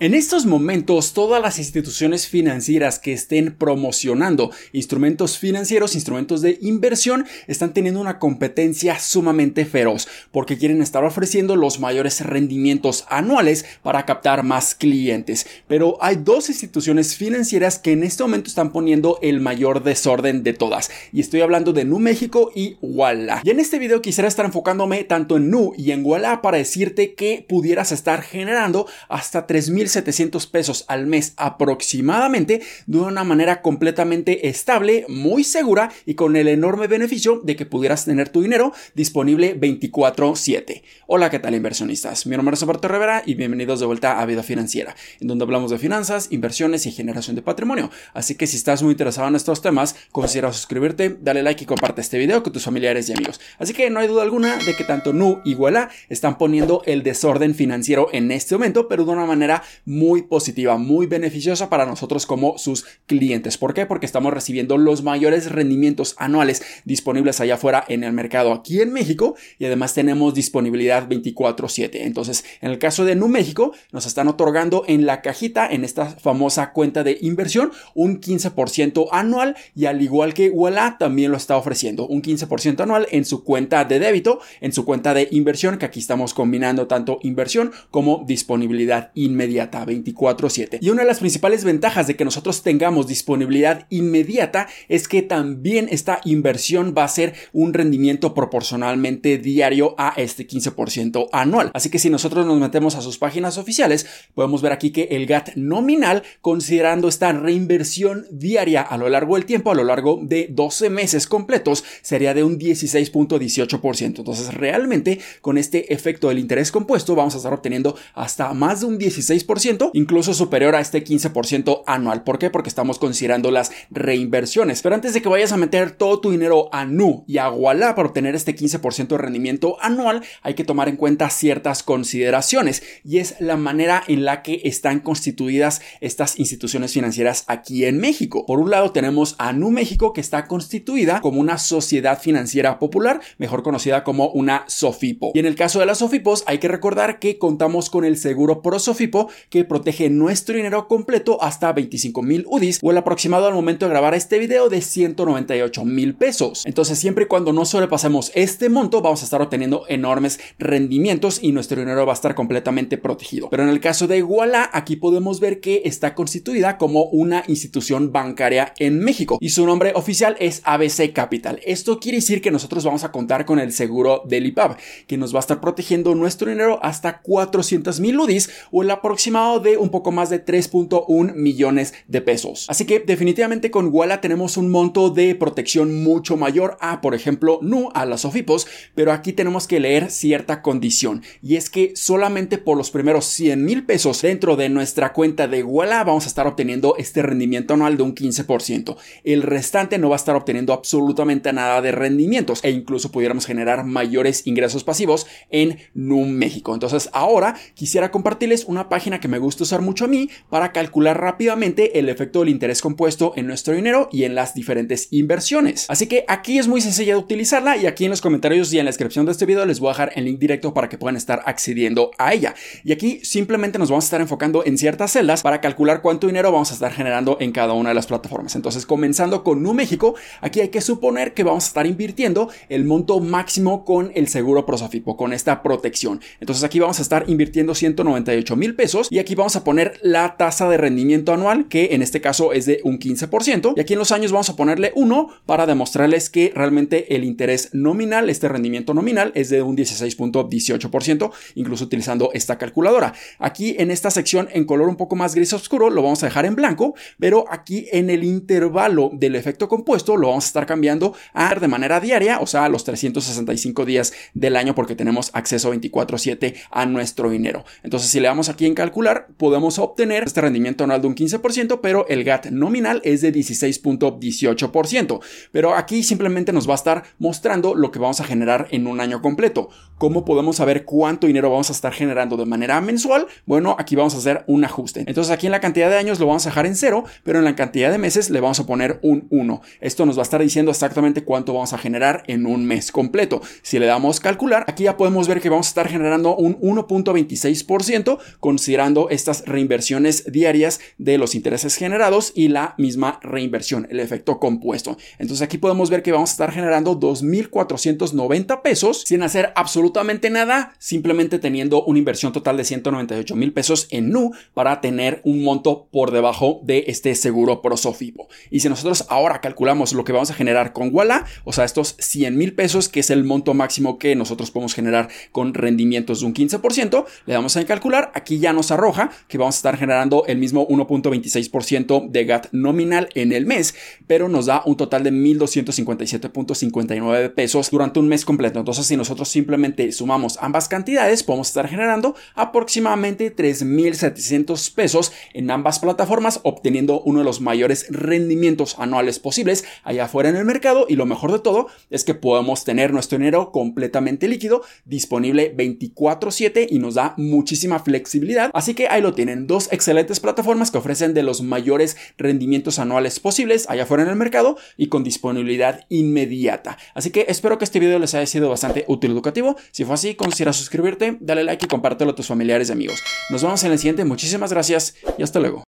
En estos momentos, todas las instituciones financieras que estén promocionando instrumentos financieros, instrumentos de inversión, están teniendo una competencia sumamente feroz porque quieren estar ofreciendo los mayores rendimientos anuales para captar más clientes. Pero hay dos instituciones financieras que en este momento están poniendo el mayor desorden de todas. Y estoy hablando de Nu México y Walla. Y en este video quisiera estar enfocándome tanto en Nu y en Walla para decirte que pudieras estar generando hasta 3000 700 pesos al mes aproximadamente de una manera completamente estable, muy segura y con el enorme beneficio de que pudieras tener tu dinero disponible 24/7. Hola, ¿qué tal inversionistas? Mi nombre es Roberto Rivera y bienvenidos de vuelta a Vida Financiera, en donde hablamos de finanzas, inversiones y generación de patrimonio. Así que si estás muy interesado en estos temas, considera suscribirte, dale like y comparte este video con tus familiares y amigos. Así que no hay duda alguna de que tanto Nu y Walla están poniendo el desorden financiero en este momento, pero de una manera muy positiva, muy beneficiosa para nosotros como sus clientes. ¿Por qué? Porque estamos recibiendo los mayores rendimientos anuales disponibles allá afuera en el mercado aquí en México y además tenemos disponibilidad 24/7. Entonces, en el caso de Nu México, nos están otorgando en la cajita, en esta famosa cuenta de inversión, un 15% anual y al igual que Walla también lo está ofreciendo, un 15% anual en su cuenta de débito, en su cuenta de inversión, que aquí estamos combinando tanto inversión como disponibilidad inmediata. 24/7. Y una de las principales ventajas de que nosotros tengamos disponibilidad inmediata es que también esta inversión va a ser un rendimiento proporcionalmente diario a este 15% anual. Así que si nosotros nos metemos a sus páginas oficiales, podemos ver aquí que el GAT nominal, considerando esta reinversión diaria a lo largo del tiempo, a lo largo de 12 meses completos, sería de un 16.18%. Entonces realmente con este efecto del interés compuesto vamos a estar obteniendo hasta más de un 16% incluso superior a este 15% anual. ¿Por qué? Porque estamos considerando las reinversiones. Pero antes de que vayas a meter todo tu dinero a Nu y a Walla para obtener este 15% de rendimiento anual, hay que tomar en cuenta ciertas consideraciones y es la manera en la que están constituidas estas instituciones financieras aquí en México. Por un lado tenemos a Nu México que está constituida como una sociedad financiera popular, mejor conocida como una SOFIPO. Y en el caso de las SOFIPOS hay que recordar que contamos con el seguro pro SOFIPO que protege nuestro dinero completo hasta 25 mil UDIs o el aproximado al momento de grabar este video de 198 mil pesos. Entonces siempre y cuando no sobrepasemos este monto vamos a estar obteniendo enormes rendimientos y nuestro dinero va a estar completamente protegido. Pero en el caso de Iguala aquí podemos ver que está constituida como una institución bancaria en México y su nombre oficial es ABC Capital. Esto quiere decir que nosotros vamos a contar con el seguro del IPAB que nos va a estar protegiendo nuestro dinero hasta 400 mil UDIs o el aproximado de un poco más de 3.1 millones de pesos. Así que definitivamente con Walla tenemos un monto de protección mucho mayor a, por ejemplo, NU, a las OFIPOS, pero aquí tenemos que leer cierta condición y es que solamente por los primeros 100 mil pesos dentro de nuestra cuenta de Walla vamos a estar obteniendo este rendimiento anual de un 15%. El restante no va a estar obteniendo absolutamente nada de rendimientos e incluso pudiéramos generar mayores ingresos pasivos en NU México. Entonces ahora quisiera compartirles una página que me gusta usar mucho a mí para calcular rápidamente el efecto del interés compuesto en nuestro dinero y en las diferentes inversiones. Así que aquí es muy sencilla de utilizarla y aquí en los comentarios y en la descripción de este video les voy a dejar el link directo para que puedan estar accediendo a ella. Y aquí simplemente nos vamos a estar enfocando en ciertas celdas para calcular cuánto dinero vamos a estar generando en cada una de las plataformas. Entonces, comenzando con Nu México, aquí hay que suponer que vamos a estar invirtiendo el monto máximo con el seguro Prosofipo, con esta protección. Entonces, aquí vamos a estar invirtiendo 198 mil pesos y aquí vamos a poner la tasa de rendimiento anual, que en este caso es de un 15%. Y aquí en los años vamos a ponerle 1 para demostrarles que realmente el interés nominal, este rendimiento nominal, es de un 16.18%, incluso utilizando esta calculadora. Aquí en esta sección en color un poco más gris oscuro lo vamos a dejar en blanco, pero aquí en el intervalo del efecto compuesto lo vamos a estar cambiando a de manera diaria, o sea, a los 365 días del año porque tenemos acceso 24/7 a nuestro dinero. Entonces, si le damos aquí en podemos obtener este rendimiento anual de un 15%, pero el GAT nominal es de 16.18%. Pero aquí simplemente nos va a estar mostrando lo que vamos a generar en un año completo. ¿Cómo podemos saber cuánto dinero vamos a estar generando de manera mensual? Bueno, aquí vamos a hacer un ajuste. Entonces aquí en la cantidad de años lo vamos a dejar en cero, pero en la cantidad de meses le vamos a poner un 1. Esto nos va a estar diciendo exactamente cuánto vamos a generar en un mes completo. Si le damos calcular, aquí ya podemos ver que vamos a estar generando un 1.26% considerando estas reinversiones diarias de los intereses generados y la misma reinversión, el efecto compuesto. Entonces aquí podemos ver que vamos a estar generando 2.490 pesos sin hacer absolutamente nada, simplemente teniendo una inversión total de 198 mil pesos en NU para tener un monto por debajo de este seguro prosofipo. Y si nosotros ahora calculamos lo que vamos a generar con Walla, o sea, estos 100 mil pesos, que es el monto máximo que nosotros podemos generar con rendimientos de un 15%, le damos a calcular, aquí ya nos arroja que vamos a estar generando el mismo 1.26% de GAT nominal en el mes, pero nos da un total de 1.257.59 pesos durante un mes completo. Entonces, si nosotros simplemente sumamos ambas cantidades, podemos estar generando aproximadamente 3.700 pesos en ambas plataformas, obteniendo uno de los mayores rendimientos anuales posibles allá afuera en el mercado. Y lo mejor de todo es que podemos tener nuestro dinero completamente líquido, disponible 24/7 y nos da muchísima flexibilidad. Así que ahí lo tienen, dos excelentes plataformas que ofrecen de los mayores rendimientos anuales posibles allá afuera en el mercado y con disponibilidad inmediata. Así que espero que este video les haya sido bastante útil y educativo. Si fue así, considera suscribirte, dale like y compártelo a tus familiares y amigos. Nos vemos en el siguiente, muchísimas gracias y hasta luego.